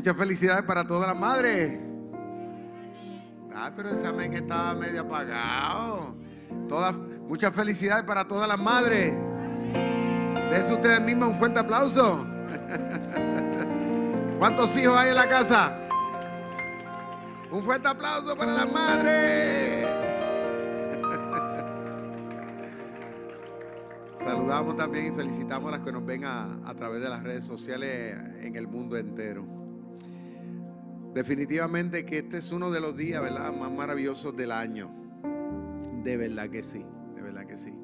Muchas felicidades para todas las madres. Ah, pero ese amén estaba medio apagado. Todas, muchas felicidades para todas las madres. Dense ustedes mismas un fuerte aplauso. ¿Cuántos hijos hay en la casa? Un fuerte aplauso para las madres. Saludamos también y felicitamos a las que nos ven a, a través de las redes sociales en el mundo entero. Definitivamente que este es uno de los días, ¿verdad? Más maravillosos del año. De verdad que sí, de verdad que sí.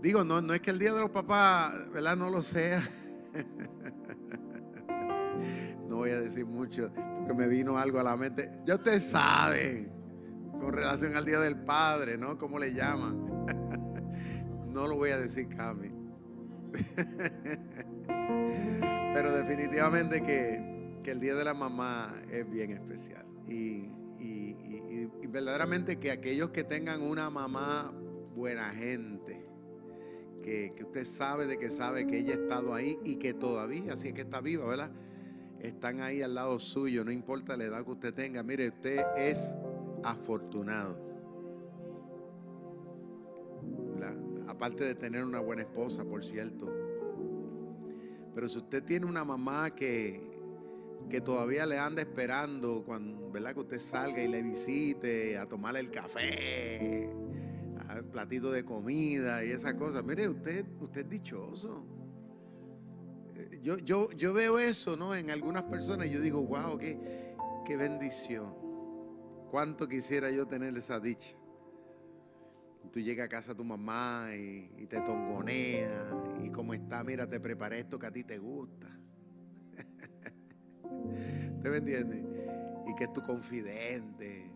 Digo, no, no es que el día de los papás, ¿verdad? No lo sea. No voy a decir mucho porque me vino algo a la mente. Ya ustedes saben, con relación al día del padre, ¿no? ¿Cómo le llaman? No lo voy a decir, Cami. Pero definitivamente que que el Día de la Mamá es bien especial. Y, verdaderamente que aquellos que tengan una mamá buena gente, que, usted sabe de que sabe que ella ha estado ahí y que todavía, así es que está viva, ¿verdad? Están ahí al lado suyo, no importa la edad que usted tenga. Mire, usted es afortunado. Aparte de tener una buena esposa, por cierto. Pero si usted tiene una mamá que, que todavía le anda esperando cuando, ¿verdad? Que usted salga y le visite a tomarle el café, el platito de comida y esas cosas. Mire, usted, usted es dichoso. Eh, yo, yo, yo veo eso, ¿no? En algunas personas y yo digo, wow, qué, qué bendición. Cuánto quisiera yo tener esa dicha. Tú llegas a casa a tu mamá y, y te tongonea y como está, mira, te preparé esto que a ti te gusta ¿Te me entiendes? Y que es tu confidente.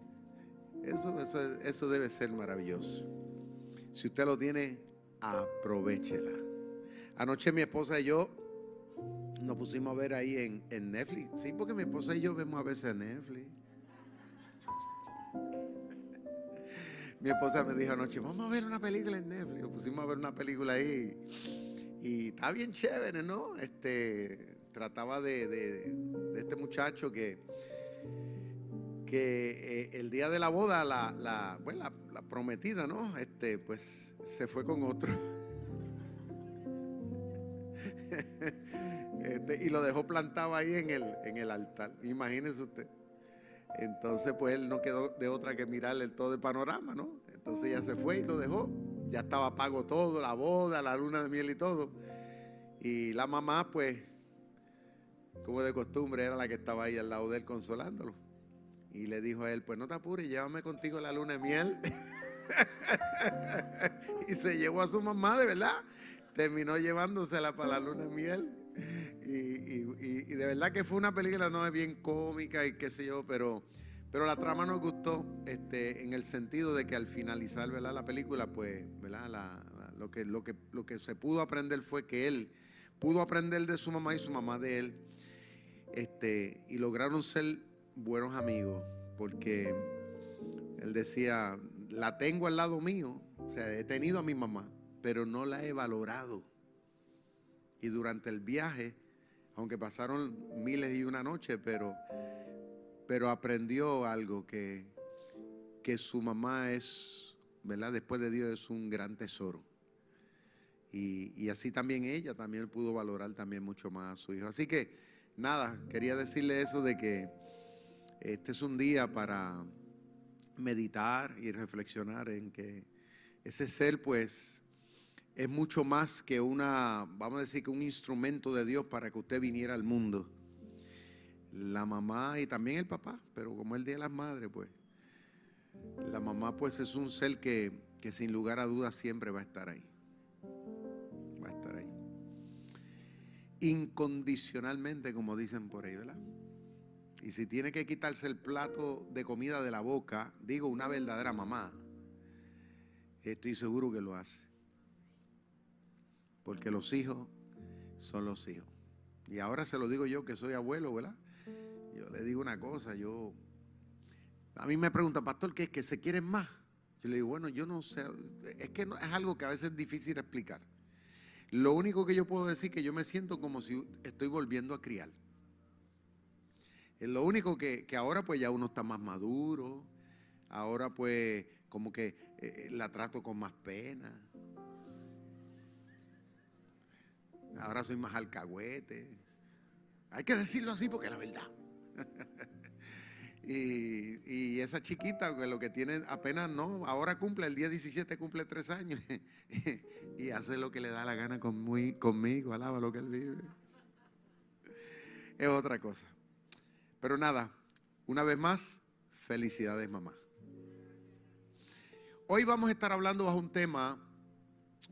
Eso, eso, eso debe ser maravilloso. Si usted lo tiene, aprovechela. Anoche mi esposa y yo nos pusimos a ver ahí en, en, Netflix. Sí, porque mi esposa y yo vemos a veces Netflix. Mi esposa me dijo anoche, vamos a ver una película en Netflix. Nos pusimos a ver una película ahí. Y está bien chévere, ¿no? Este, trataba de, este muchacho que, que eh, el día de la boda, la, la, la, prometida, ¿no? Este, pues se fue con otro. Este, y lo dejó plantado ahí en el, en el altar. Imagínese usted. Entonces, pues él no quedó de otra que mirarle todo el panorama, ¿no? Entonces ya se fue y lo dejó. Ya estaba pago todo, la boda, la luna de miel y todo. Y la mamá, pues, como de costumbre, era la que estaba ahí al lado de él consolándolo. Y le dijo a él, pues no te apures, llévame contigo la luna de miel. y se llevó a su mamá, de verdad. Terminó llevándosela para la luna de miel. Y, de verdad que fue una película no es bien cómica y qué sé yo, pero, pero la trama nos gustó este, en el sentido de que al finalizar ¿verdad? la película, pues ¿verdad? lo, que, lo, que, lo que se pudo aprender fue que él pudo aprender de su mamá y su mamá de él este, y lograron ser buenos amigos porque él decía, la tengo al lado mío, o sea, he tenido a mi mamá, pero no la he valorado. Y durante el viaje, aunque pasaron miles y una noche, pero, pero aprendió algo que, que su mamá es, ¿verdad? Después de Dios es un gran tesoro. Y, y así también ella también pudo valorar también mucho más a su hijo. Así que nada, quería decirle eso de que este es un día para meditar y reflexionar en que ese ser pues es mucho más que una, vamos a decir que un instrumento de Dios para que usted viniera al mundo. La mamá y también el papá, pero como el Día de las Madres pues La mamá pues es un ser que, que sin lugar a dudas siempre va a estar ahí. Incondicionalmente, como dicen por ahí, ¿verdad? Y si tiene que quitarse el plato de comida de la boca, digo una verdadera mamá, estoy seguro que lo hace. Porque los hijos son los hijos. Y ahora se lo digo yo que soy abuelo, ¿verdad? Yo le digo una cosa, yo... A mí me pregunta, pastor, ¿qué es que se quieren más? Yo le digo, bueno, yo no sé, es que no, es algo que a veces es difícil explicar. Lo único que yo puedo decir que yo me siento como si estoy volviendo a criar. Lo único que, que ahora pues ya uno está más maduro, ahora pues como que eh, la trato con más pena. Ahora soy más alcahuete. Hay que decirlo así porque es la verdad. y, esa chiquita, que lo que tiene apenas no, ahora cumple, el día 17 cumple tres años. y hace lo que le da la gana con muy, conmigo, alaba lo que él vive. Es otra cosa. Pero nada, una vez más, felicidades mamá. Hoy vamos a estar hablando bajo un tema,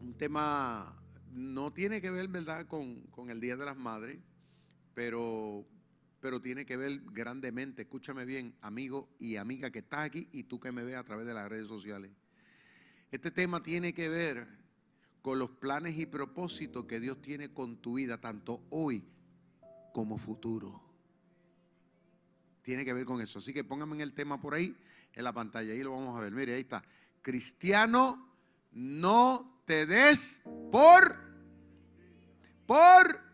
un tema no tiene que ver, ¿verdad?, con, con el Día de las Madres, pero, pero tiene que ver grandemente, escúchame bien, amigo y amiga que estás aquí y tú que me ves a través de las redes sociales. Este tema tiene que ver con los planes y propósitos que Dios tiene con tu vida, tanto hoy como futuro. Tiene que ver con eso. Así que pónganme el tema por ahí, en la pantalla, ahí lo vamos a ver. Mire, ahí está. Cristiano, no te des por, por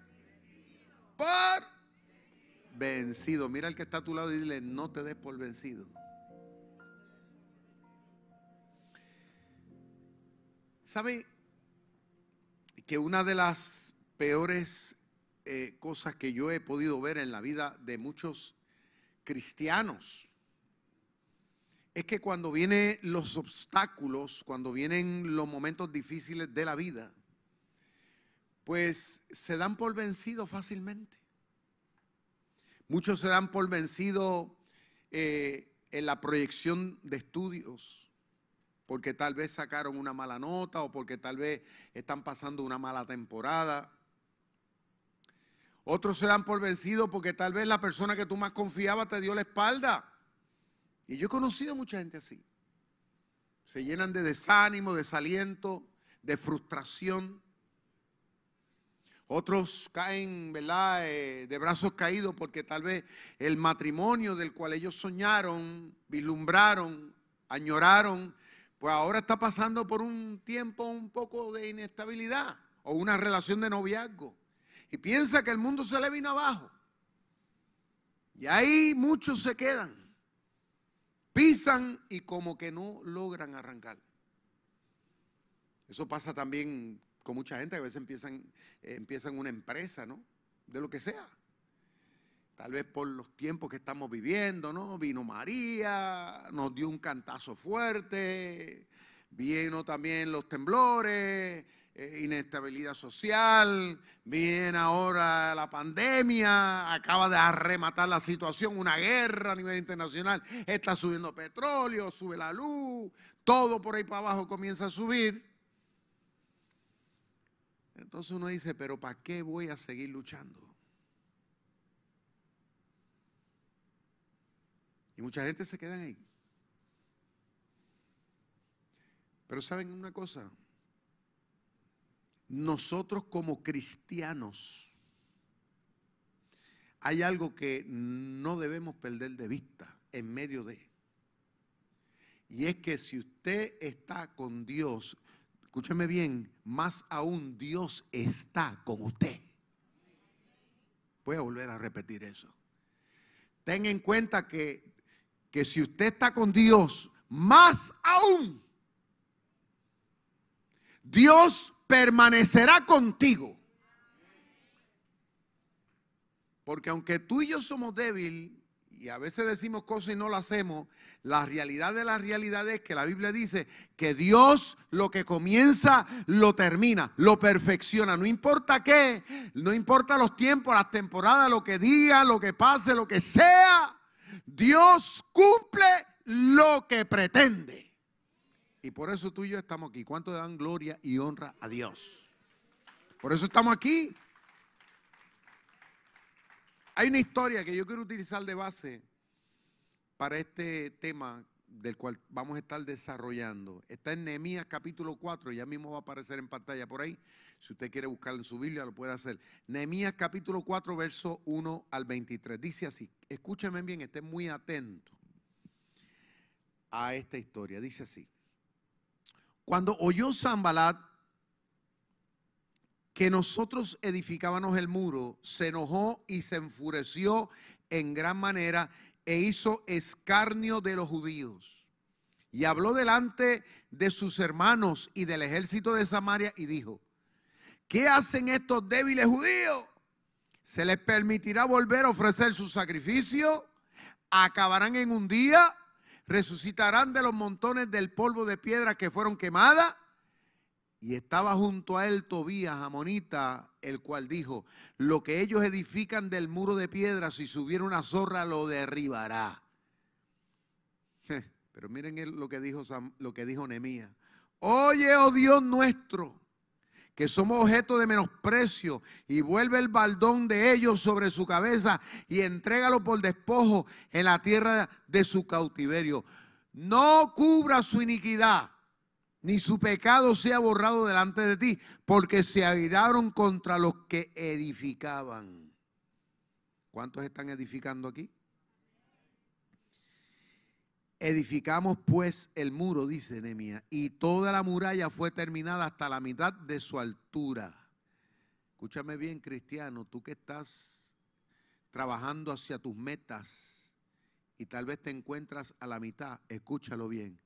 por vencido. Mira al que está a tu lado y dile, no te des por vencido. ¿Sabe que una de las peores eh, cosas que yo he podido ver en la vida de muchos cristianos es que cuando vienen los obstáculos, cuando vienen los momentos difíciles de la vida, pues se dan por vencido fácilmente. Muchos se dan por vencido eh, en la proyección de estudios, porque tal vez sacaron una mala nota o porque tal vez están pasando una mala temporada. Otros se dan por vencido porque tal vez la persona que tú más confiabas te dio la espalda. Y yo he conocido mucha gente así. Se llenan de desánimo, desaliento, de frustración. Otros caen, ¿verdad?, eh, de brazos caídos porque tal vez el matrimonio del cual ellos soñaron, vislumbraron, añoraron, pues ahora está pasando por un tiempo un poco de inestabilidad o una relación de noviazgo. Y piensa que el mundo se le vino abajo. Y ahí muchos se quedan. Pisan y como que no logran arrancar. Eso pasa también con mucha gente a veces empiezan, eh, empiezan una empresa, ¿no? De lo que sea. Tal vez por los tiempos que estamos viviendo, ¿no? Vino María, nos dio un cantazo fuerte, vino también los temblores, eh, inestabilidad social, viene ahora la pandemia, acaba de arrematar la situación, una guerra a nivel internacional, está subiendo petróleo, sube la luz, todo por ahí para abajo comienza a subir. Entonces uno dice, pero ¿para qué voy a seguir luchando? Y mucha gente se queda ahí. Pero saben una cosa, nosotros como cristianos hay algo que no debemos perder de vista en medio de. Y es que si usted está con Dios, escúcheme bien, más aún Dios está con usted. Voy a volver a repetir eso. Ten en cuenta que, que si usted está con Dios, más aún, Dios permanecerá contigo. Porque aunque tú y yo somos débiles y a veces decimos cosas y no las hacemos, la realidad de la realidad es que la Biblia dice que Dios lo que comienza lo termina, lo perfecciona. No importa qué, no importa los tiempos, las temporadas, lo que diga, lo que pase, lo que sea. Dios cumple lo que pretende. Y por eso tú y yo estamos aquí. ¿Cuánto dan gloria y honra a Dios? Por eso estamos aquí. Hay una historia que yo quiero utilizar de base para este tema del cual vamos a estar desarrollando. Está en Nehemías capítulo 4, ya mismo va a aparecer en pantalla por ahí. Si usted quiere buscarlo en su Biblia, lo puede hacer. Nehemías capítulo 4, verso 1 al 23. Dice así, escúcheme bien, estén muy atentos a esta historia. Dice así, cuando oyó Zambalat que nosotros edificábamos el muro, se enojó y se enfureció en gran manera e hizo escarnio de los judíos. Y habló delante de sus hermanos y del ejército de Samaria y dijo, ¿qué hacen estos débiles judíos? ¿Se les permitirá volver a ofrecer su sacrificio? ¿Acabarán en un día? ¿Resucitarán de los montones del polvo de piedra que fueron quemadas? Y estaba junto a él Tobías, Amonita, el cual dijo, lo que ellos edifican del muro de piedra, si subiera una zorra, lo derribará. Pero miren lo que dijo, lo que dijo Nemías. Oye, oh Dios nuestro, que somos objeto de menosprecio, y vuelve el baldón de ellos sobre su cabeza y entrégalo por despojo en la tierra de su cautiverio. No cubra su iniquidad ni su pecado sea borrado delante de ti, porque se airaron contra los que edificaban. ¿Cuántos están edificando aquí? Edificamos pues el muro, dice Nehemías, y toda la muralla fue terminada hasta la mitad de su altura. Escúchame bien, cristiano, tú que estás trabajando hacia tus metas y tal vez te encuentras a la mitad, escúchalo bien.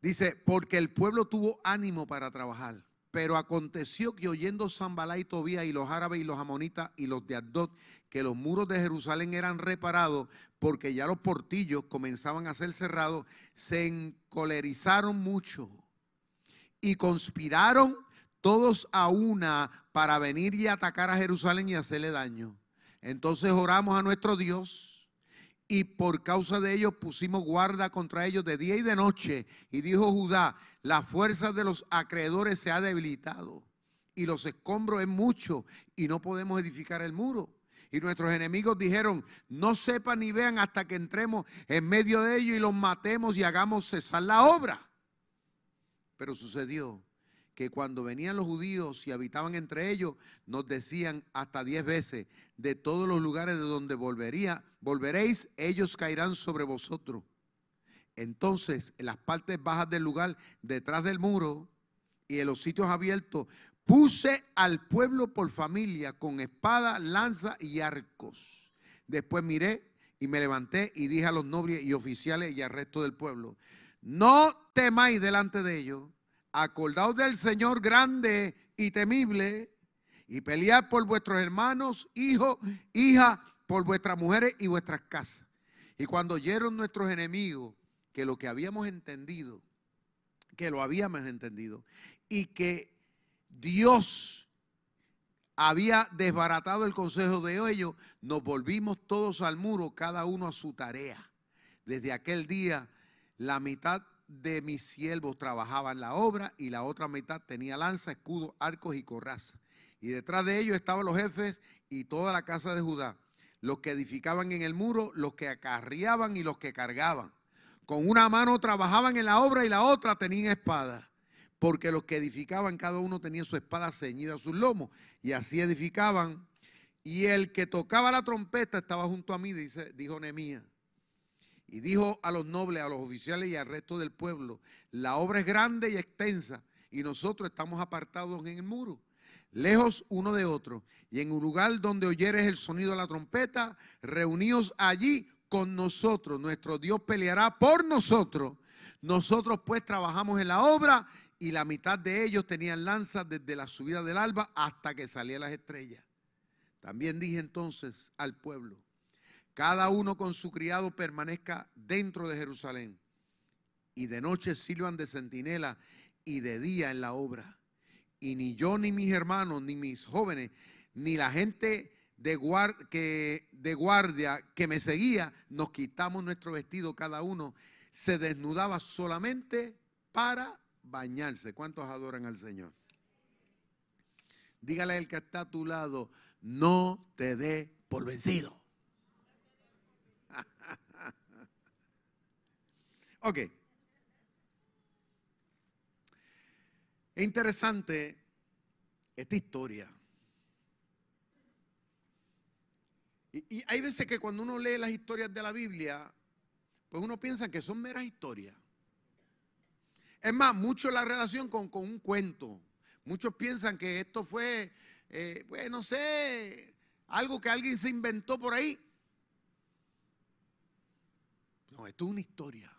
Dice, porque el pueblo tuvo ánimo para trabajar. Pero aconteció que oyendo Zambalá y Tobía y los árabes y los amonitas y los de Adot, que los muros de Jerusalén eran reparados, porque ya los portillos comenzaban a ser cerrados, se encolerizaron mucho y conspiraron todos a una para venir y atacar a Jerusalén y hacerle daño. Entonces oramos a nuestro Dios y por causa de ellos pusimos guarda contra ellos de día y de noche. Y dijo Judá, la fuerza de los acreedores se ha debilitado y los escombros es mucho y no podemos edificar el muro. Y nuestros enemigos dijeron, no sepan ni vean hasta que entremos en medio de ellos y los matemos y hagamos cesar la obra. Pero sucedió que cuando venían los judíos y habitaban entre ellos, nos decían hasta diez veces, de todos los lugares de donde volvería, volveréis, ellos caerán sobre vosotros. Entonces, en las partes bajas del lugar, detrás del muro y en los sitios abiertos, puse al pueblo por familia con espada, lanza y arcos. Después miré y me levanté y dije a los nobles y oficiales y al resto del pueblo, no temáis delante de ellos, acordaos del Señor grande y temible, y pelead por vuestros hermanos, hijos, hijas, por vuestras mujeres y vuestras casas. Y cuando oyeron nuestros enemigos que lo que habíamos entendido, que lo habíamos entendido, y que Dios había desbaratado el consejo de ellos, nos volvimos todos al muro, cada uno a su tarea. Desde aquel día, la mitad de mis siervos trabajaba en la obra y la otra mitad tenía lanza, escudo, arcos y coraza. Y detrás de ellos estaban los jefes y toda la casa de Judá, los que edificaban en el muro, los que acarreaban y los que cargaban. Con una mano trabajaban en la obra y la otra tenían espada, porque los que edificaban, cada uno tenía su espada ceñida a sus lomos, y así edificaban. Y el que tocaba la trompeta estaba junto a mí, dice, dijo Nehemías. Y dijo a los nobles, a los oficiales y al resto del pueblo, la obra es grande y extensa, y nosotros estamos apartados en el muro lejos uno de otro, y en un lugar donde oyeres el sonido de la trompeta, reuníos allí con nosotros. Nuestro Dios peleará por nosotros. Nosotros pues trabajamos en la obra y la mitad de ellos tenían lanzas desde la subida del alba hasta que salían las estrellas. También dije entonces al pueblo, cada uno con su criado permanezca dentro de Jerusalén y de noche sirvan de centinela y de día en la obra y ni yo, ni mis hermanos, ni mis jóvenes, ni la gente de, guardia que me seguía, nos quitamos nuestro vestido cada uno, se desnudaba solamente para bañarse. ¿Cuántos adoran al Señor? Dígale al que está a tu lado, no te dé por vencido. Ok. Es interesante esta historia. Y, hay veces que cuando uno lee las historias de la Biblia, pues uno piensa que son meras historias. Es más, mucho la relación con, un cuento. Muchos piensan que esto fue, eh, pues no sé, algo que alguien se inventó por ahí. No, esto es una historia.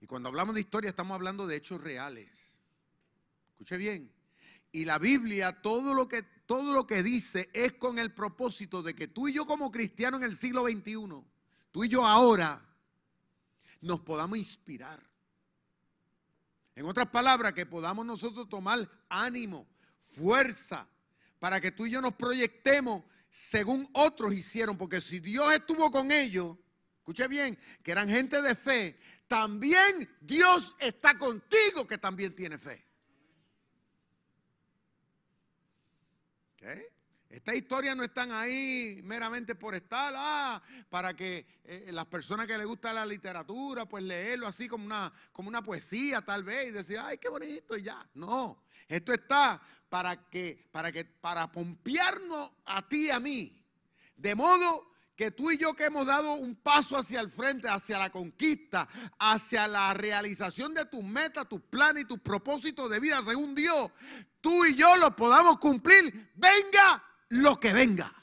Y cuando hablamos de historia estamos hablando de hechos reales. Escuche bien. Y la Biblia, todo lo que, todo lo que dice es con el propósito de que tú y yo como cristianos en el siglo XXI, tú y yo ahora, nos podamos inspirar. En otras palabras, que podamos nosotros tomar ánimo, fuerza, para que tú y yo nos proyectemos según otros hicieron. Porque si Dios estuvo con ellos, escuche bien, que eran gente de fe, también Dios está contigo que también tiene fe. Estas historias no están ahí meramente por estar, ah, para que eh, las personas que les gusta la literatura, pues leerlo así como una, como una poesía tal vez y decir, ay, qué bonito y ya. No, esto está para que, para que, para pompearnos a ti y a mí. De modo que tú y yo que hemos dado un paso hacia el frente, hacia la conquista, hacia la realización de tus metas, tus planes y tus propósitos de vida según Dios, tú y yo lo podamos cumplir, venga lo que venga.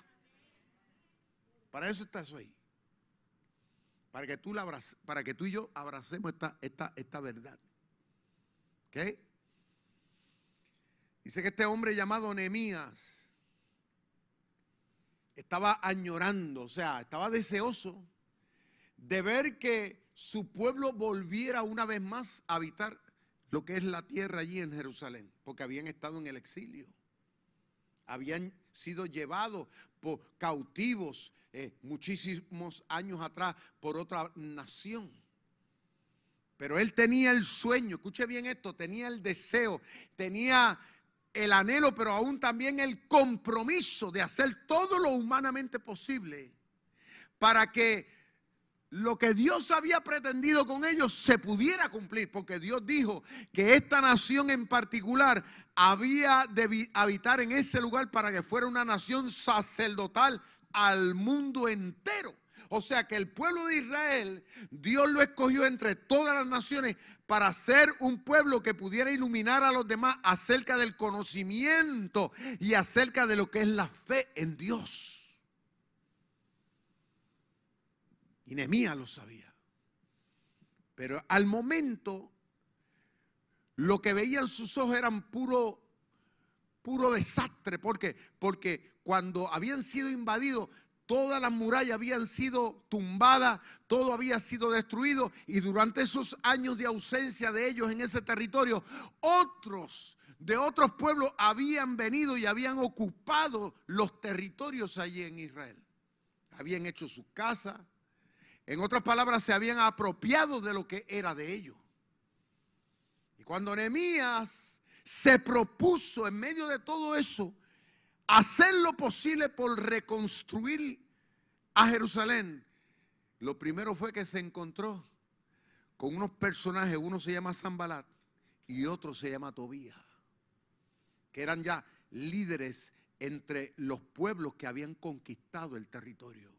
Para eso estás hoy. Para que tú, la para que tú y yo abracemos esta, esta, esta verdad. ¿Ok? Dice que este hombre llamado Nehemías estaba añorando, o sea, estaba deseoso de ver que su pueblo volviera una vez más a habitar lo que es la tierra allí en Jerusalén, porque habían estado en el exilio habían sido llevados por cautivos eh, muchísimos años atrás por otra nación. Pero él tenía el sueño, escuche bien esto, tenía el deseo, tenía el anhelo, pero aún también el compromiso de hacer todo lo humanamente posible para que lo que Dios había pretendido con ellos se pudiera cumplir, porque Dios dijo que esta nación en particular había de habitar en ese lugar para que fuera una nación sacerdotal al mundo entero. O sea que el pueblo de Israel, Dios lo escogió entre todas las naciones para ser un pueblo que pudiera iluminar a los demás acerca del conocimiento y acerca de lo que es la fe en Dios. Y Nehemías lo sabía. Pero al momento, lo que veían sus ojos eran puro, puro desastre. ¿Por qué? Porque cuando habían sido invadidos, todas las murallas habían sido tumbadas, todo había sido destruido. Y durante esos años de ausencia de ellos en ese territorio, otros de otros pueblos habían venido y habían ocupado los territorios allí en Israel. Habían hecho sus casas, en otras palabras, se habían apropiado de lo que era de ellos. Y cuando Nehemías se propuso en medio de todo eso hacer lo posible por reconstruir a Jerusalén, lo primero fue que se encontró con unos personajes, uno se llama Zambalat y otro se llama Tobías, que eran ya líderes entre los pueblos que habían conquistado el territorio.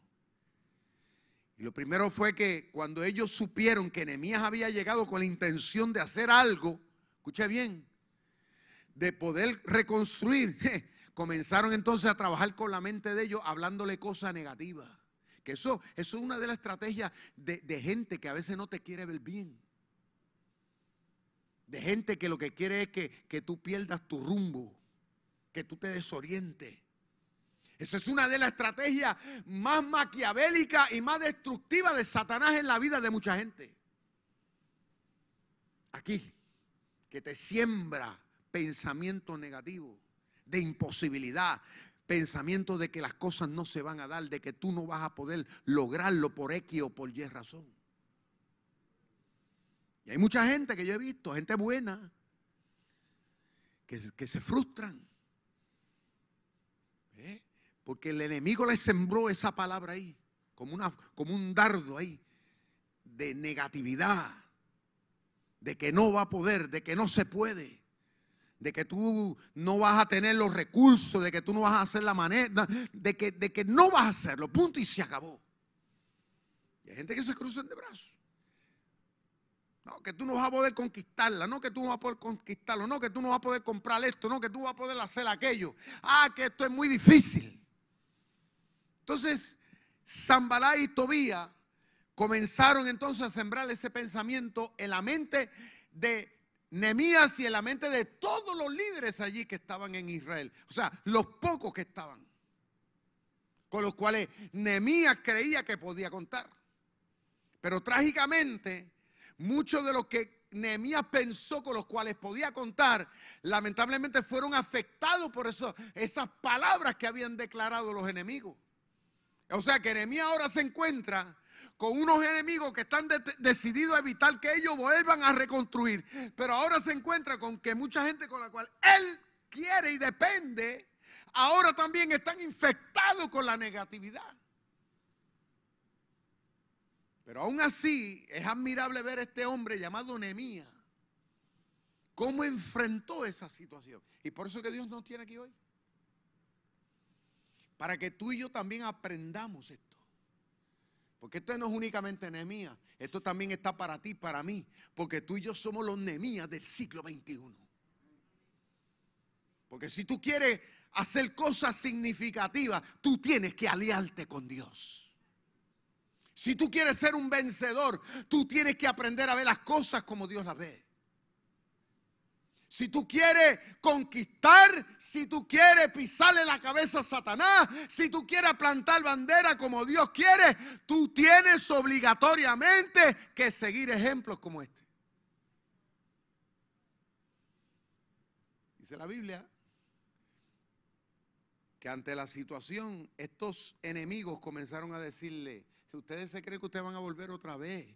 Y lo primero fue que cuando ellos supieron que Nehemías había llegado con la intención de hacer algo, escuche bien, de poder reconstruir, comenzaron entonces a trabajar con la mente de ellos hablándole cosas negativas. Que eso, eso es una de las estrategias de, gente que a veces no te quiere ver bien. De gente que lo que quiere es que, que tú pierdas tu rumbo, que tú te desorientes. Esa es una de las estrategias más maquiavélicas y más destructivas de Satanás en la vida de mucha gente. Aquí, que te siembra pensamiento negativo, de imposibilidad, pensamiento de que las cosas no se van a dar, de que tú no vas a poder lograrlo por X o por Y razón. Y hay mucha gente que yo he visto, gente buena, que, que se frustran. ¿eh? Porque el enemigo le sembró esa palabra ahí, como, una, como un dardo ahí, de negatividad, de que no va a poder, de que no se puede de que tú no vas a tener los recursos, de que tú no vas a hacer la manera, de que, de que no vas a hacerlo, punto y se acabó. Y hay gente que se cruza de brazos. No, que tú no vas a poder conquistarla, no que tú no vas a poder conquistarlo, no que tú no vas a poder comprar esto, no que tú vas a poder hacer aquello. Ah, que esto es muy difícil. Entonces, Zambalá y Tobía comenzaron entonces a sembrar ese pensamiento en la mente de Nemías y en la mente de todos los líderes allí que estaban en Israel. O sea, los pocos que estaban. Con los cuales Nemías creía que podía contar. Pero trágicamente, muchos de los que Nehemías pensó con los cuales podía contar, lamentablemente fueron afectados por eso, esas palabras que habían declarado los enemigos. O sea que Nehemías ahora se encuentra con unos enemigos que están decididos a evitar que ellos vuelvan a reconstruir. Pero ahora se encuentra con que mucha gente con la cual él quiere y depende, ahora también están infectados con la negatividad. Pero aún así es admirable ver a este hombre llamado Nehemías cómo enfrentó esa situación. Y por eso que Dios nos tiene aquí hoy. Para que tú y yo también aprendamos esto. Porque esto no es únicamente Nehemías, esto también está para ti, para mí, porque tú y yo somos los Nehemías del siglo XXI. Porque si tú quieres hacer cosas significativas, tú tienes que aliarte con Dios. Si tú quieres ser un vencedor, tú tienes que aprender a ver las cosas como Dios las ve. Si tú quieres conquistar, si tú quieres pisarle la cabeza a Satanás, si tú quieres plantar bandera como Dios quiere, tú tienes obligatoriamente que seguir ejemplos como este. Dice la Biblia que ante la situación estos enemigos comenzaron a decirle, ustedes se creen que ustedes van a volver otra vez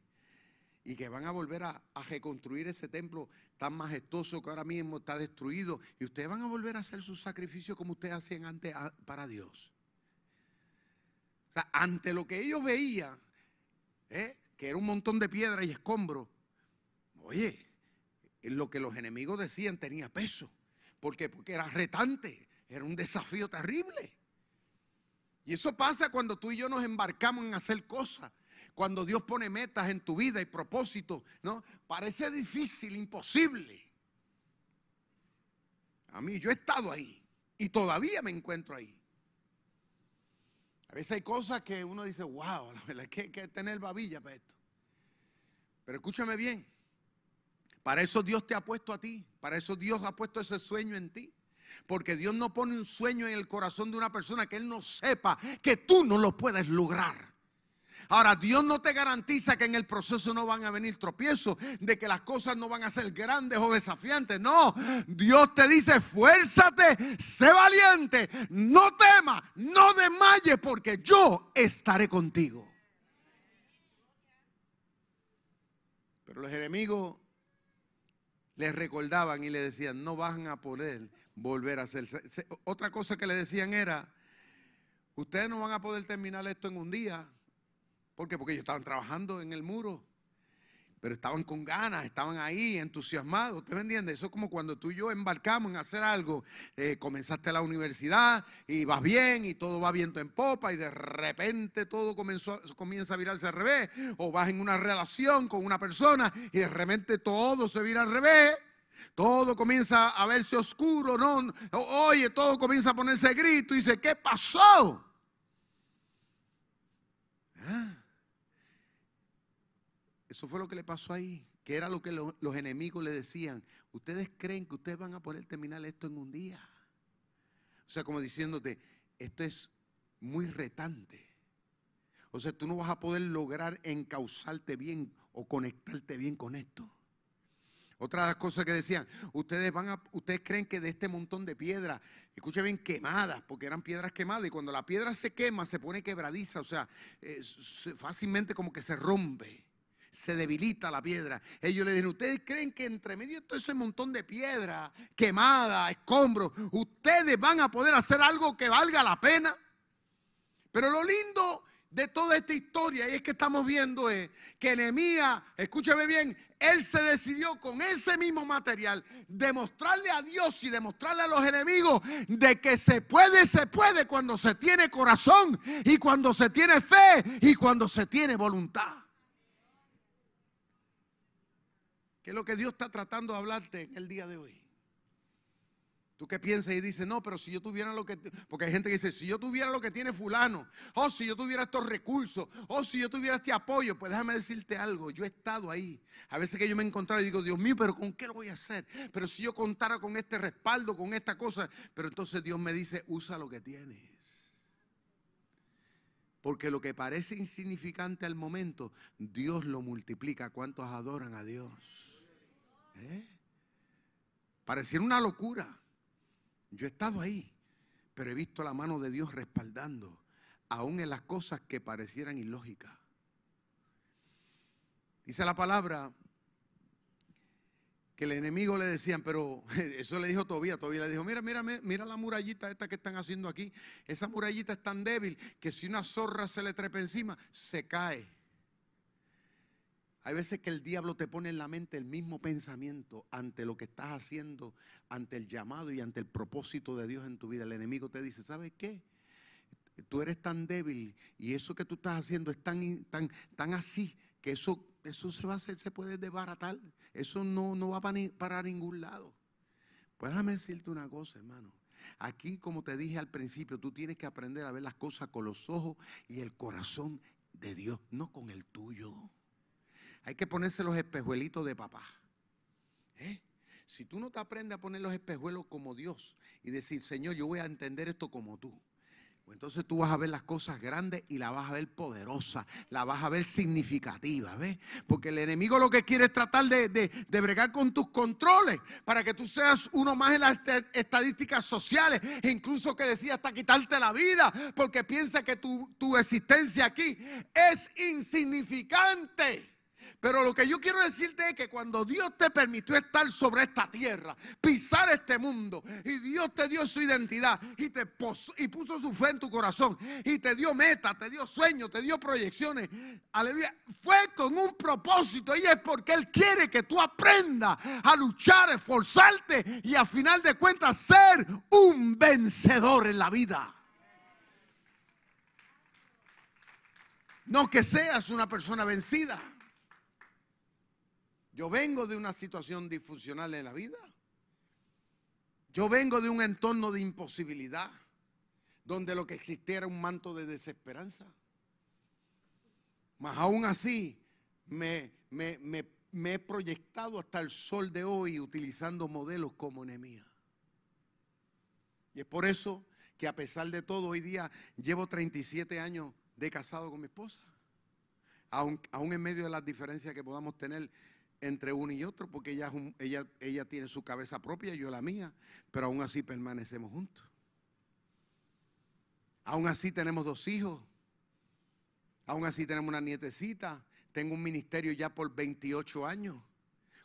y que van a volver a, reconstruir ese templo tan majestuoso que ahora mismo está destruido y ustedes van a volver a hacer sus sacrificios como ustedes hacían antes para Dios. O sea, ante lo que ellos veían, ¿eh? que era un montón de piedra y escombros, oye, lo que los enemigos decían tenía peso. ¿Por qué? Porque era retante, era un desafío terrible. Y eso pasa cuando tú y yo nos embarcamos en hacer cosas. Cuando Dios pone metas en tu vida y propósitos, ¿no? Parece difícil, imposible. A mí, yo he estado ahí y todavía me encuentro ahí. A veces hay cosas que uno dice, wow, la verdad es que hay que tener babilla para esto. Pero escúchame bien, para eso Dios te ha puesto a ti, para eso Dios ha puesto ese sueño en ti. Porque Dios no pone un sueño en el corazón de una persona que Él no sepa que tú no lo puedes lograr. Ahora, Dios no te garantiza que en el proceso no van a venir tropiezos, de que las cosas no van a ser grandes o desafiantes. No, Dios te dice, esfuérzate, sé valiente, no temas, no desmayes, porque yo estaré contigo. Pero los enemigos les recordaban y le decían, no van a poder volver a hacer. Otra cosa que le decían era, ustedes no van a poder terminar esto en un día. ¿Por qué? Porque ellos estaban trabajando en el muro. Pero estaban con ganas, estaban ahí entusiasmados. ¿Usted me entiende? Eso es como cuando tú y yo embarcamos en hacer algo. Eh, comenzaste la universidad y vas bien y todo va viento en popa y de repente todo comienza a virarse al revés. O vas en una relación con una persona y de repente todo se vira al revés. Todo comienza a verse oscuro, ¿no? Oye, todo comienza a ponerse grito y dice, ¿qué pasó? ¿Ah? Eso fue lo que le pasó ahí, que era lo que los enemigos le decían. Ustedes creen que ustedes van a poder terminar esto en un día. O sea, como diciéndote, esto es muy retante. O sea, tú no vas a poder lograr encauzarte bien o conectarte bien con esto. Otra cosas que decían, ustedes van a, ustedes creen que de este montón de piedras, escuchen bien, quemadas, porque eran piedras quemadas, y cuando la piedra se quema, se pone quebradiza, o sea, fácilmente como que se rompe, se debilita la piedra. Ellos le dijeron, ustedes creen que entre medio de todo ese montón de piedras, quemadas, escombros, ustedes van a poder hacer algo que valga la pena. Pero lo lindo de toda esta historia y es que estamos viendo es que Nehemías, escúchame bien, él se decidió con ese mismo material demostrarle a Dios y demostrarle a los enemigos de que se puede, se puede cuando se tiene corazón y cuando se tiene fe y cuando se tiene voluntad. ¿Qué es lo que Dios está tratando de hablarte en el día de hoy? Tú qué piensas y dices, no, pero si yo tuviera lo que... Porque hay gente que dice, si yo tuviera lo que tiene fulano, o si yo tuviera estos recursos, o si yo tuviera este apoyo, pues déjame decirte algo, yo he estado ahí. A veces que yo me he encontrado y digo, Dios mío, pero ¿con qué lo voy a hacer? Pero si yo contara con este respaldo, con esta cosa, pero entonces Dios me dice, usa lo que tienes. Porque lo que parece insignificante al momento, Dios lo multiplica. ¿Cuántos adoran a Dios? ¿Eh? Pareciera una locura. Yo he estado ahí, pero he visto la mano de Dios respaldando, aún en las cosas que parecieran ilógicas. Dice la palabra que el enemigo le decían, pero eso le dijo todavía, todavía le dijo, mira, mira, mira la murallita esta que están haciendo aquí. Esa murallita es tan débil que si una zorra se le trepa encima, se cae. Hay veces que el diablo te pone en la mente el mismo pensamiento ante lo que estás haciendo, ante el llamado y ante el propósito de Dios en tu vida. El enemigo te dice, ¿sabes qué? Tú eres tan débil y eso que tú estás haciendo es tan, tan, así que eso, eso se va a hacer, se puede desbaratar. Eso no, no va para, para ningún lado. Pues déjame decirte una cosa, hermano. Aquí, como te dije al principio, tú tienes que aprender a ver las cosas con los ojos y el corazón de Dios, no con el tuyo. Hay que ponerse los espejuelitos de papá. ¿Eh? Si tú no te aprendes a poner los espejuelos como Dios y decir, Señor, yo voy a entender esto como tú. Pues entonces tú vas a ver las cosas grandes y la vas a ver poderosa, la vas a ver significativa, ¿ves? Porque el enemigo lo que quiere es tratar de, de, bregar con tus controles para que tú seas uno más en las estadísticas sociales, e incluso que decía hasta quitarte la vida, porque piensa que tu, tu existencia aquí es insignificante. Pero lo que yo quiero decirte es que cuando Dios te permitió estar sobre esta tierra, pisar este mundo, y Dios te dio su identidad y te y puso su fe en tu corazón, y te dio meta, te dio sueños, te dio proyecciones, aleluya, fue con un propósito y es porque Él quiere que tú aprendas a luchar, esforzarte y a final de cuentas ser un vencedor en la vida. No que seas una persona vencida. Yo vengo de una situación disfuncional en la vida. Yo vengo de un entorno de imposibilidad, donde lo que existía era un manto de desesperanza. Mas aún así, me, he proyectado hasta el sol de hoy utilizando modelos como Nehemías. Y es por eso que a pesar de todo, hoy día llevo 37 años de casado con mi esposa. Aún, aún en medio de las diferencias que podamos tener, entre uno y otro, porque ella, ella, ella tiene su cabeza propia yo la mía, pero aún así permanecemos juntos. Aún así tenemos dos hijos, aún así tenemos una nietecita, tengo un ministerio ya por 28 años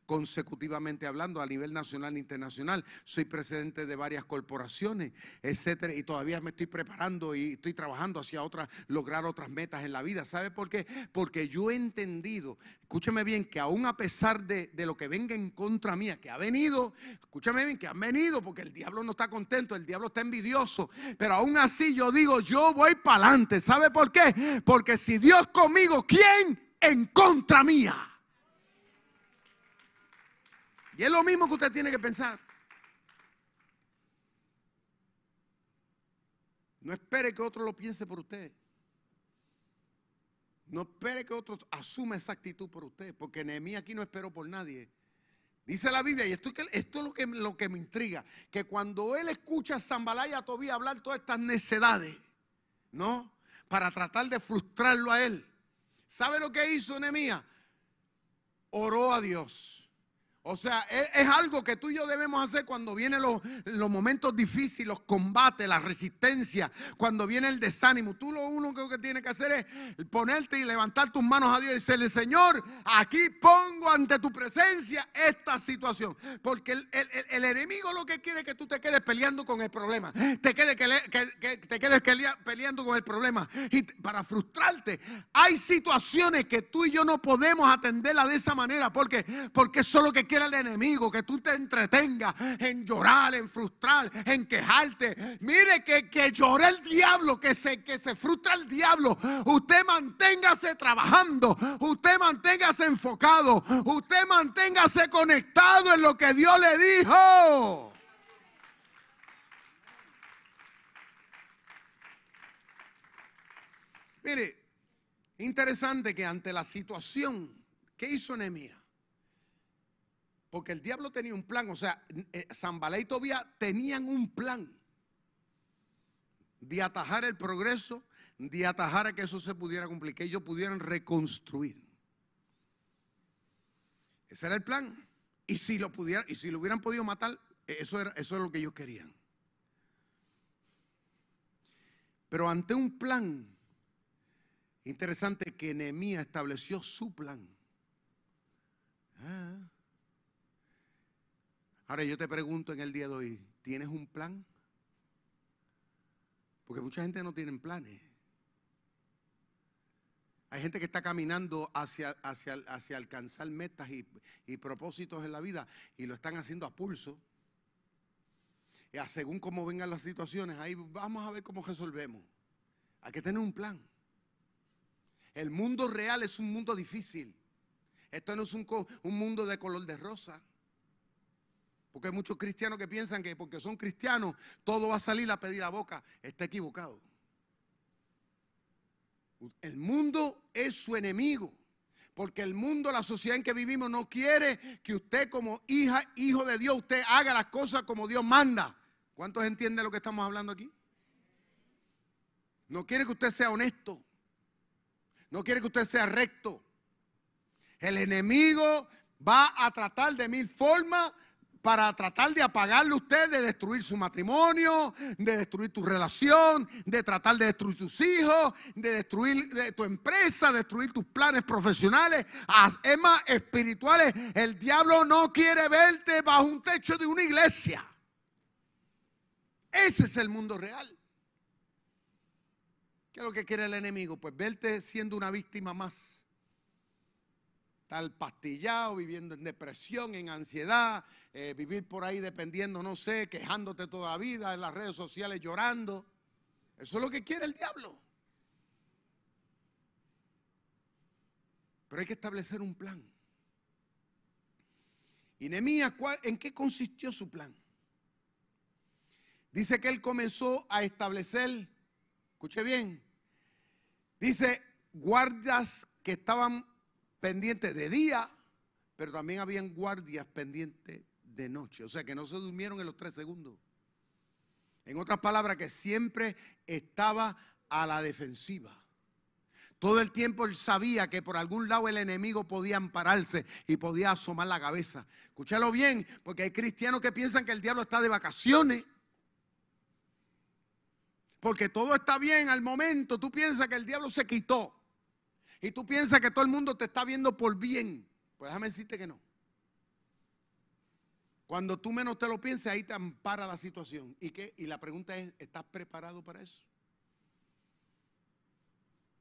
consecutivamente hablando a nivel nacional e internacional. Soy presidente de varias corporaciones, etcétera, y todavía me estoy preparando y estoy trabajando hacia otras, lograr otras metas en la vida. ¿Sabe por qué? Porque yo he entendido, escúchame bien, que aún a pesar de, de lo que venga en contra mía, que ha venido, escúchame bien, que ha venido, porque el diablo no está contento, el diablo está envidioso, pero aún así yo digo, yo voy para adelante. ¿Sabe por qué? Porque si Dios conmigo, ¿quién en contra mía? Y es lo mismo que usted tiene que pensar. No espere que otro lo piense por usted. No espere que otro asuma esa actitud por usted, porque Nehemías aquí no esperó por nadie. Dice la Biblia, y esto, es lo que, me intriga, que cuando él escucha a Zambalaya todavía hablar todas estas necedades, ¿no? Para tratar de frustrarlo a él. ¿Sabe lo que hizo Nehemías? Oró a Dios O sea, es, es algo que tú y yo debemos hacer cuando vienen los, momentos difíciles, los combates, la resistencia, cuando viene el desánimo. Tú lo único que tienes que hacer es ponerte y levantar tus manos a Dios y decirle, Señor, aquí pongo ante tu presencia esta situación. Porque el, enemigo lo que quiere es que tú te quedes peleando con el problema. Te quedes, que te quedes pelea- peleando con el problema. Y para frustrarte, hay situaciones que tú y yo no podemos atenderla de esa manera. Porque, porque eso es lo que quiere el enemigo, que tú te entretengas en llorar, en frustrar, en quejarte. Mire que, que llore el diablo, que se, que se frustra el diablo. Usted manténgase trabajando, usted manténgase enfocado, usted manténgase conectado en lo que Dios le dijo. Mire, interesante que ante la situación, ¿qué hizo Nehemías? Porque el diablo tenía un plan, o sea, eh, Zambalá y Tobía tenían un plan de atajar el progreso, de atajar a que eso se pudiera cumplir, que ellos pudieran reconstruir. Ese era el plan. Y si lo pudieran, y si lo hubieran podido matar, eh, eso era, eso era lo que ellos querían. Pero ante un plan interesante que Nehemías estableció su plan. Ah. Ahora yo te pregunto en el día de hoy, ¿tienes un plan? Porque mucha gente no tiene planes. Hay gente que está caminando hacia, hacia, hacia alcanzar metas y, y propósitos en la vida y lo están haciendo a pulso. Y según cómo vengan las situaciones, ahí vamos a ver cómo resolvemos. Hay que tener un plan. El mundo real es un mundo difícil. Esto no es un, un mundo de color de rosa. Porque hay muchos cristianos que piensan que porque son cristianos todo va a salir a pedir a boca. Está equivocado. El mundo es su enemigo. Porque el mundo, la sociedad en que vivimos no quiere que usted como hija, hijo de Dios, usted haga las cosas como Dios manda. ¿Cuántos entienden lo que estamos hablando aquí? No quiere que usted sea honesto. No quiere que usted sea recto. El enemigo va a tratar de mil formas para tratar de apagarle a usted, de destruir su matrimonio, de destruir tu relación, de tratar de destruir tus hijos, de destruir de tu empresa, destruir tus planes profesionales, es más espirituales. El diablo no quiere verte bajo un techo de una iglesia. Ese es el mundo real. ¿Qué es lo que quiere el enemigo? Pues verte siendo una víctima más. Estar pastillado, viviendo en depresión, en ansiedad, eh, vivir por ahí dependiendo, no sé, quejándote toda la vida en las redes sociales, llorando. Eso es lo que quiere el diablo. Pero hay que establecer un plan. Y Nehemías, ¿cuál- ¿en qué consistió su plan? Dice que él comenzó a establecer, escuche bien, dice guardias que estaban pendientes de día, pero también habían guardias pendientes de noche. O sea que no se durmieron en los tres segundos. En otras palabras, que siempre estaba a la defensiva. Todo el tiempo él sabía que por algún lado el enemigo podía ampararse y podía asomar la cabeza. Escúchalo bien, porque hay cristianos que piensan que el diablo está de vacaciones. Porque todo está bien al momento. Tú piensas que el diablo se quitó. Y tú piensas que todo el mundo te está viendo por bien. Pues déjame decirte que no. Cuando tú menos te lo pienses, ahí te ampara la situación. ¿Y, qué? y la pregunta es, ¿estás preparado para eso?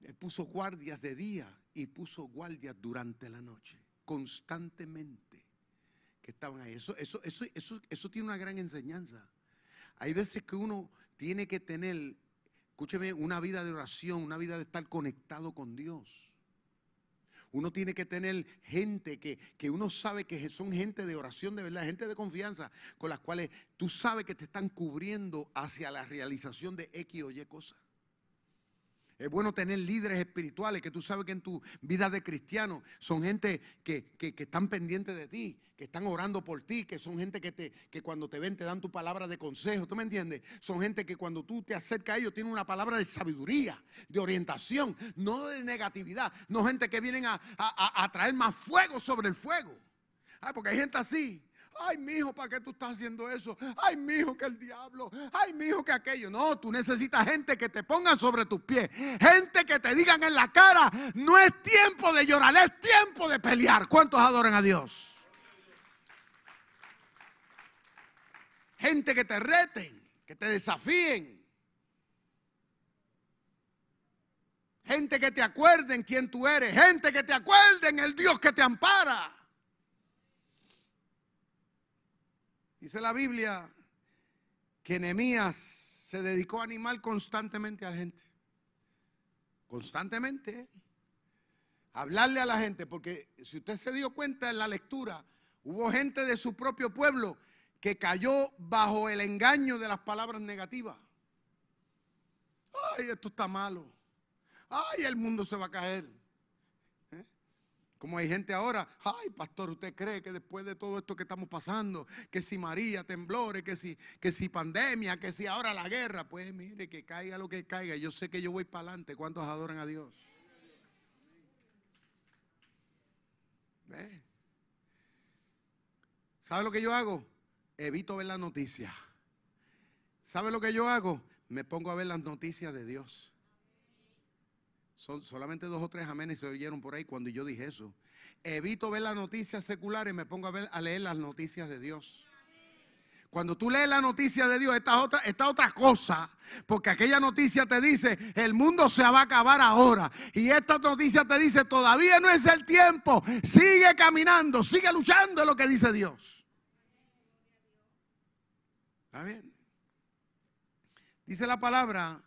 Él puso guardias de día y puso guardias durante la noche, constantemente, que estaban ahí. Eso, eso, eso, eso, eso tiene una gran enseñanza. Hay veces que uno tiene que tener, escúcheme, una vida de oración, una vida de estar conectado con Dios. Uno tiene que tener gente que, que uno sabe que son gente de oración de verdad, gente de confianza, con las cuales tú sabes que te están cubriendo hacia la realización de X o Y cosas. Es bueno tener líderes espirituales que tú sabes que en tu vida de cristiano son gente que, que- están pendientes de ti, que están orando por ti, que son gente que, te, que cuando te ven te dan tu palabra de consejo. ¿Tú me entiendes? Son gente que cuando tú te acercas a ellos tienen una palabra de sabiduría, de orientación, no de negatividad. No gente que vienen a, a- a- traer más fuego sobre el fuego. Ay, porque hay gente así. Ay, mi hijo, ¿para qué tú estás haciendo eso? Ay, mi hijo, que el diablo. Ay, mi hijo, que aquello. No, tú necesitas gente que te pongan sobre tus pies. Gente que te digan en la cara, no es tiempo de llorar, es tiempo de pelear. ¿Cuántos adoran a Dios? Gente que te reten, que te desafíen. Gente que te acuerden quién tú eres. Gente que te acuerden el Dios que te ampara. Dice la Biblia que Nehemías se dedicó a animar constantemente a la gente. Constantemente. Hablarle a la gente, porque si usted se dio cuenta en la lectura, hubo gente de su propio pueblo que cayó bajo el engaño de las palabras negativas. Ay, esto está malo. Ay, el mundo se va a caer. Como hay gente ahora, ay pastor, ¿usted cree que después de todo esto que estamos pasando, que si María, temblores, que si, que si pandemia, que si ahora la guerra, pues mire, que caiga lo que caiga, yo sé que yo voy para adelante. ¿Cuántos adoran a Dios? ¿Sabe lo que yo hago? Evito ver las noticias. ¿Sabe lo que yo hago? Me pongo a ver las noticias de Dios. Son solamente dos o tres amenes se oyeron por ahí cuando yo dije eso. Evito ver las noticias seculares y me pongo a, ver, a leer las noticias de Dios. Cuando tú lees la noticia de Dios, esta otra, otra cosa, porque aquella noticia te dice, el mundo se va a acabar ahora. Y esta noticia te dice, todavía no es el tiempo, sigue caminando, sigue luchando, es lo que dice Dios. ¿Está bien? Dice la palabra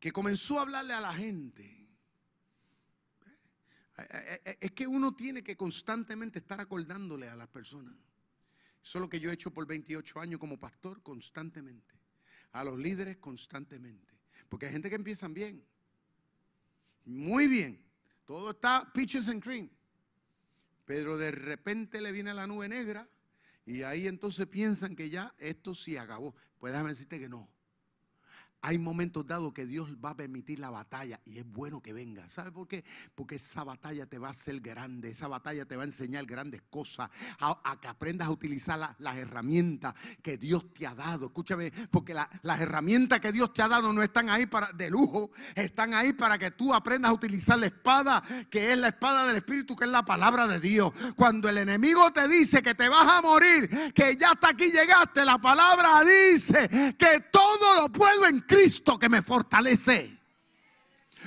que comenzó a hablarle a la gente. Eh, eh, eh, es que uno tiene que constantemente estar acordándole a las personas. Eso es lo que yo he hecho por 28 años como pastor, constantemente. A los líderes, constantemente. Porque hay gente que empiezan bien. Muy bien. Todo está peaches and cream. Pero de repente le viene la nube negra y ahí entonces piensan que ya esto sí acabó. Pues decirte que no. Hay momentos dados que Dios va a permitir la batalla y es bueno que venga. ¿Sabe por qué? Porque esa batalla te va a hacer grande, esa batalla te va a enseñar grandes cosas, a, que aprendas a utilizar las herramientas que Dios te ha dado. Escúchame, porque las herramientas que Dios te ha dado no están ahí para de lujo, están ahí para que tú aprendas a utilizar la espada, que es la espada del Espíritu, que es la palabra de Dios. Cuando el enemigo te dice que te vas a morir, que ya hasta aquí llegaste, la palabra dice que todo lo puedo en Cristo que me fortalece.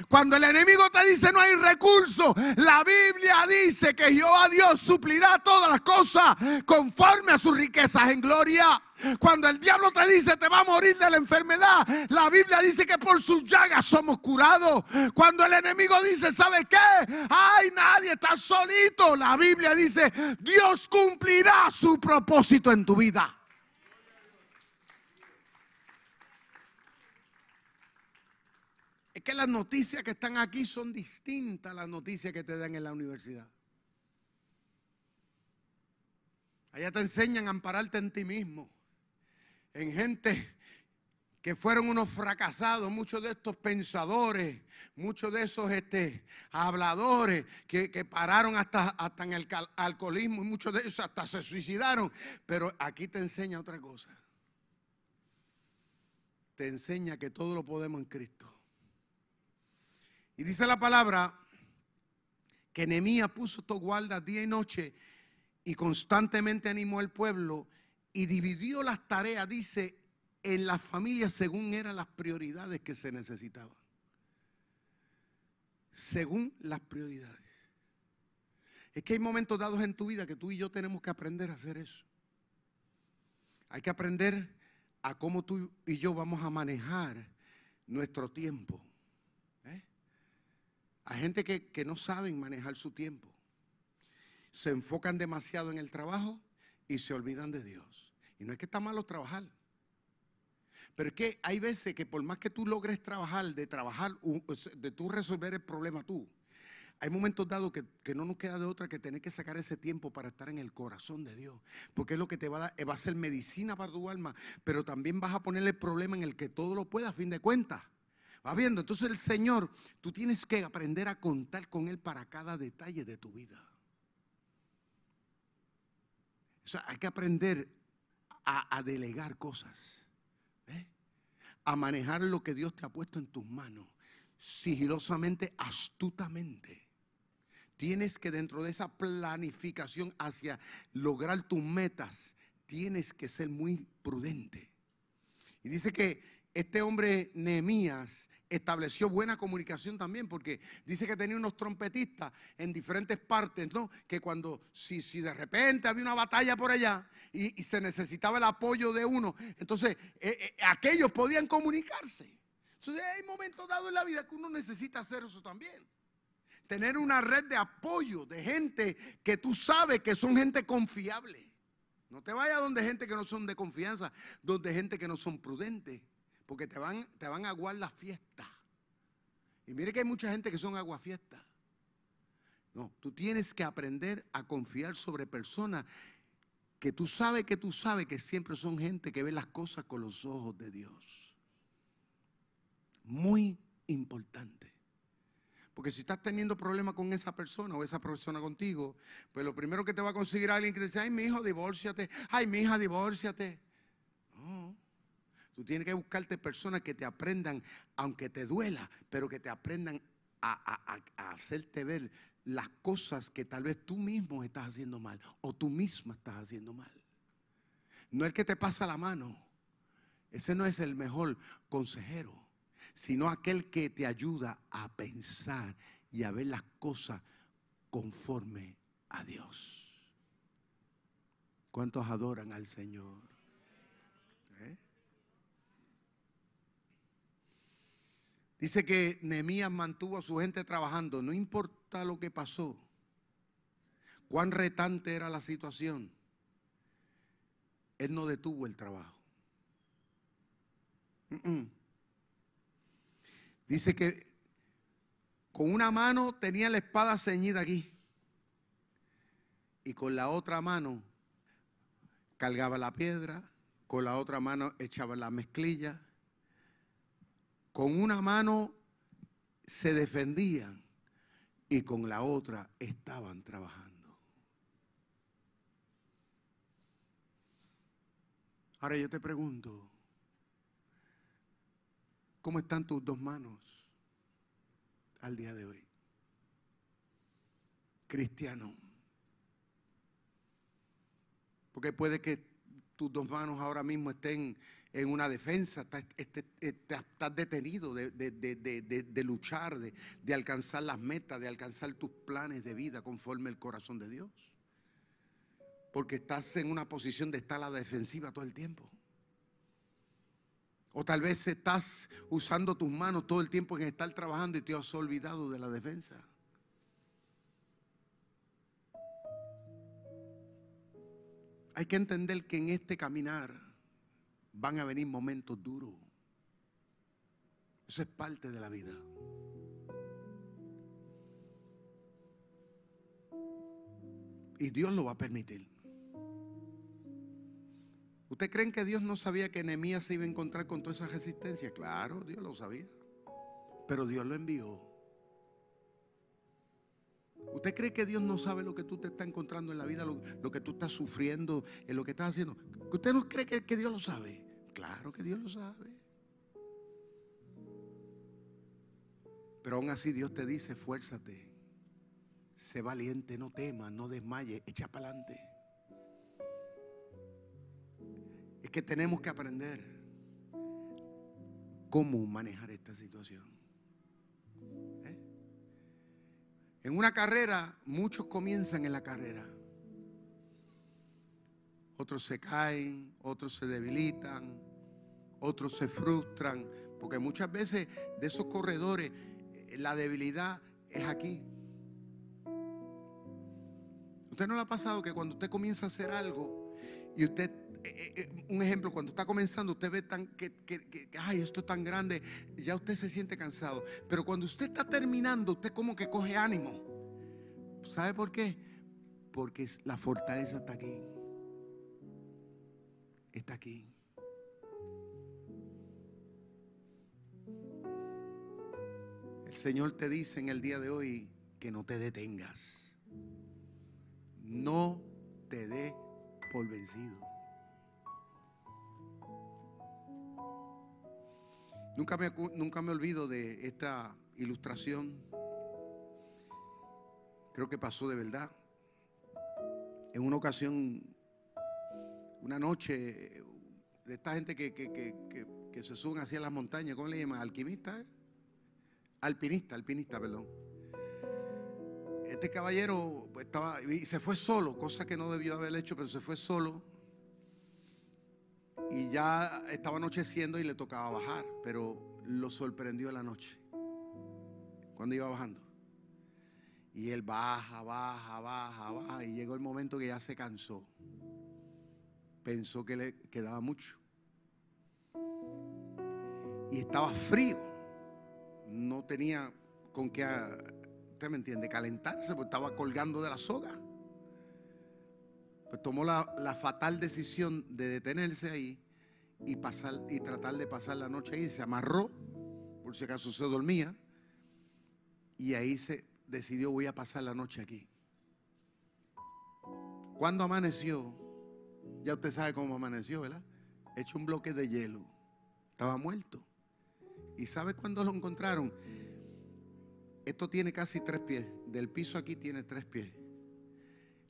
Cuando el enemigo te dice no hay recurso, la Biblia dice que Jehová Dios suplirá todas las cosas conforme a sus riquezas en gloria. Cuando el diablo te dice te va a morir de la enfermedad, la Biblia dice que por sus llagas somos curados. Cuando el enemigo dice, ¿sabe qué? Ay, nadie está solito. La Biblia dice, Dios cumplirá su propósito en tu vida. Que las noticias que están aquí son distintas a las noticias que te dan en la universidad. Allá te enseñan a ampararte en ti mismo, en gente que fueron unos fracasados, muchos de estos pensadores, muchos de esos este, habladores que, pararon hasta, hasta en el alcoholismo y muchos de esos hasta se suicidaron. Pero aquí te enseña otra cosa. Te enseña que todo lo podemos en Cristo. Y dice la palabra que Nehemías puso tu guarda día y noche y constantemente animó al pueblo y dividió las tareas, dice, en las familias según eran las prioridades que se necesitaban. Según las prioridades. Es que hay momentos dados en tu vida que tú y yo tenemos que aprender a hacer eso. Hay que aprender a cómo tú y yo vamos a manejar nuestro tiempo. Hay gente que, no saben manejar su tiempo. Se enfocan demasiado en el trabajo y se olvidan de Dios. Y no es que está malo trabajar. Pero es que hay veces que por más que tú logres trabajar, de trabajar, de tú resolver el problema tú, hay momentos dados que, no nos queda de otra que tener que sacar ese tiempo para estar en el corazón de Dios. Porque es lo que te va a dar, va a ser medicina para tu alma, pero también vas a ponerle el problema en el que todo lo pueda a fin de cuentas. Va viendo, entonces el Señor, tú tienes que aprender a contar con Él para cada detalle de tu vida. sea, hay que aprender a, a delegar cosas. ¿eh? A manejar lo que Dios te ha puesto en tus manos. Sigilosamente, astutamente. Tienes que dentro de esa planificación hacia lograr tus metas, tienes que ser muy prudente. Y dice que este hombre Nehemías estableció buena comunicación también, porque dice que tenía unos trompetistas en diferentes partes. Que cuando, si, si de repente había una batalla por allá y, se necesitaba el apoyo de uno, entonces eh, eh, aquellos podían comunicarse. Entonces hay momentos dados en la vida que uno necesita hacer eso también. Tener una red de apoyo de gente que tú sabes que son gente confiable. No te vayas donde gente que no son de confianza, donde gente que no son prudentes porque te van, te van a aguar la fiesta. Y mire que hay mucha gente que son aguafiestas. No, tú tienes que aprender a confiar sobre personas que tú sabes que tú sabes que siempre son gente que ve las cosas con los ojos de Dios. Muy importante. Porque si estás teniendo problemas con esa persona o esa persona contigo, pues lo primero que te va a conseguir alguien que te dice, ay, mi hijo, divórciate. Ay, mi hija, divórciate. Tú tienes que buscarte personas que te aprendan, aunque te duela, pero que te aprendan a, hacerte ver las cosas que tal vez tú mismo estás haciendo mal o tú misma estás haciendo mal. No el que te pasa la mano. Ese no es el mejor consejero, sino aquel que te ayuda a pensar y a ver las cosas conforme a Dios. ¿Cuántos adoran al Señor? Dice que Nehemías mantuvo a su gente trabajando, no importa lo que pasó, cuán retante era la situación, él no detuvo el trabajo. Dice que con una mano tenía la espada ceñida aquí y con la otra mano cargaba la piedra, con la otra mano echaba la mezclilla con una mano se defendían y con la otra estaban trabajando. Ahora yo te pregunto, ¿cómo están tus dos manos al día de hoy? Cristiano. Porque puede que tus dos manos ahora mismo estén en una defensa, estás, este, detenido de, luchar, de, alcanzar las metas, de alcanzar tus planes de vida conforme el corazón de Dios. Porque estás en una posición de estar a la defensiva todo el tiempo. O tal vez estás usando tus manos todo el tiempo en estar trabajando y te has olvidado de la defensa. Hay que entender que en este caminar van a venir momentos duros. Eso es parte de la vida. Y Dios lo va a permitir. ¿Usted creen que Dios no sabía que Nehemías se iba a encontrar con toda esa resistencia? Claro, Dios lo sabía. Pero Dios lo envió. ¿Usted cree que Dios no sabe lo que tú te estás encontrando en la vida, lo, que tú estás sufriendo, en lo que estás haciendo? ¿Usted no cree que, Dios lo sabe? Claro que Dios lo sabe. Pero aún así Dios te dice, fuérzate, sé valiente, no temas, no desmayes, echa para adelante. Es que tenemos que aprender cómo manejar esta situación. En una carrera, muchos comienzan en la carrera. Otros se caen, otros se debilitan, otros se frustran, porque muchas veces de esos corredores eh, la debilidad es aquí. ¿Usted no le ha pasado que cuando usted comienza a hacer algo y usted, eh, eh, un ejemplo, cuando está comenzando, usted ve tan que, que, ay, esto es tan grande, ya usted se siente cansado. Pero cuando usted está terminando, usted como que coge ánimo. ¿Sabe por qué? Porque la fortaleza está aquí está aquí. El Señor te dice en el día de hoy que no te detengas. No te detengas. Por vencido. Nunca me, nunca me olvido de esta ilustración. Creo que pasó de verdad. En una ocasión, una noche, de esta gente que, que, se suben hacia las montañas, ¿cómo le llaman? ¿Alquimista? Eh? Alpinista, alpinista, perdón. Este caballero estaba y se fue solo, cosa que no debió haber hecho, pero se fue solo. Y ya estaba anocheciendo y le tocaba bajar, pero lo sorprendió la noche cuando iba bajando. Y él baja, baja, baja, baja. Y llegó el momento que ya se cansó. Pensó que le quedaba mucho y estaba frío. No tenía con qué, usted me entiende, calentarse, porque estaba colgando de la soga. Pues tomó la, fatal decisión de detenerse ahí y, pasar, y tratar de pasar la noche ahí. Se amarró, por si acaso se dormía, y ahí se decidió, voy a pasar la noche aquí. Cuando amaneció, ya usted sabe cómo amaneció, ¿verdad? Hecho un bloque de hielo. Estaba muerto. ¿Y sabe cuándo lo encontraron? Esto tiene casi tres pies. Del piso aquí tiene tres pies.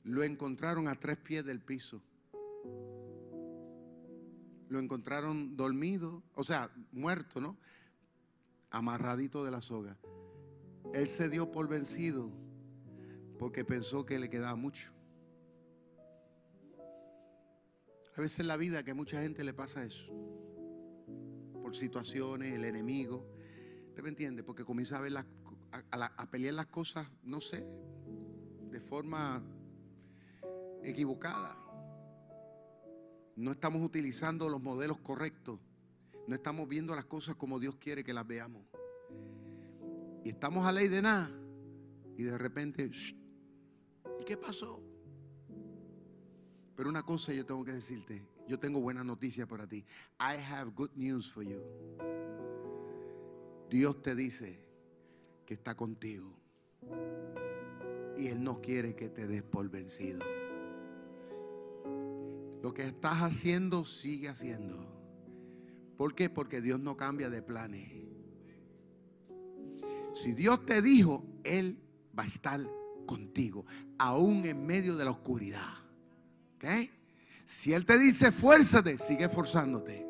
Lo encontraron a tres pies del piso. Lo encontraron dormido, o sea, muerto, ¿no? Amarradito de la soga. Él se dio por vencido porque pensó que le quedaba mucho. A veces en la vida que mucha gente le pasa eso situaciones, el enemigo. ¿Usted me entiende? Porque comienza a ver a, pelear las cosas, no sé, de forma equivocada. No estamos utilizando los modelos correctos. No estamos viendo las cosas como Dios quiere que las veamos. Y estamos a ley de nada. Y de repente, ¿y qué pasó? Pero una cosa yo tengo que decirte, yo tengo buena noticia para ti. I have good news for you. Dios te dice que está contigo. Y Él no quiere que te des por vencido. Lo que estás haciendo, sigue haciendo. ¿Por qué? Porque Dios no cambia de planes. Si Dios te dijo, Él va a estar contigo, aún en medio de la oscuridad. ¿Ok? Si Él te dice, fuérzate, sigue forzándote.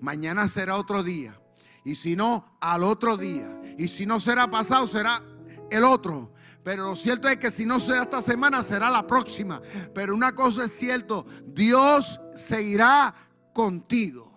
Mañana será otro día. Y si no, al otro día. Y si no será pasado, será el otro. Pero lo cierto es que si no será esta semana, será la próxima. Pero una cosa es cierto, Dios seguirá contigo.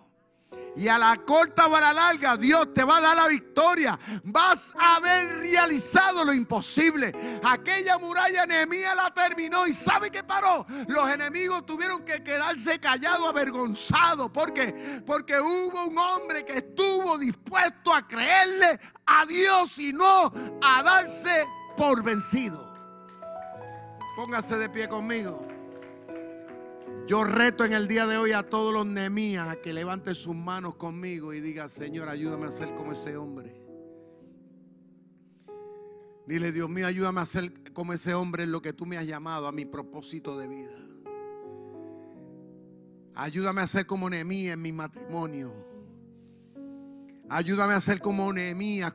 Y a la corta o a la larga, Dios te va a dar la victoria. Vas a haber realizado lo imposible. Aquella muralla Nehemías la terminó. ¿Y sabe qué paró? Los enemigos tuvieron que quedarse callados, avergonzados. ¿Por qué? Porque hubo un hombre que estuvo dispuesto a creerle a Dios y no a darse por vencido. Póngase de pie conmigo. Yo reto en el día de hoy a todos los Nemías a que levanten sus manos conmigo y diga, Señor, ayúdame a ser como ese hombre. Dile, Dios mío, ayúdame a ser como ese hombre en lo que tú me has llamado, a mi propósito de vida. Ayúdame a ser como Nehemías en mi matrimonio. Ayúdame a ser como Nehemías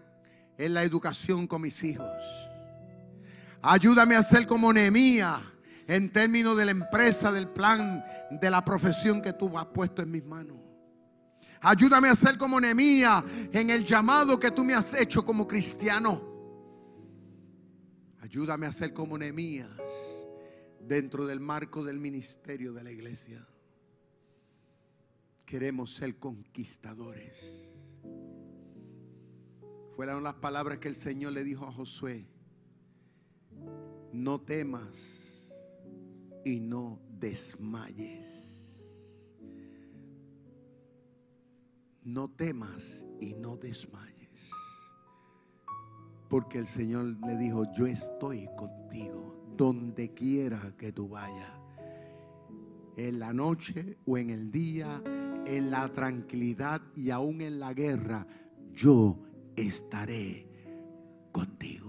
en la educación con mis hijos. Ayúdame a ser como Nehemías en términos de la empresa, del plan, de la profesión que tú has puesto en mis manos. Ayúdame a ser como Nemía en el llamado que tú me has hecho como cristiano. Ayúdame a ser como Nemías dentro del marco del ministerio de la iglesia. Queremos ser conquistadores. Fueron las palabras que el Señor le dijo a Josué. No temas y no desmayes. No temas y no desmayes. Porque el Señor le dijo, yo estoy contigo donde quiera que tú vayas. En la noche o en el día, en la tranquilidad y aún en la guerra, yo estaré contigo.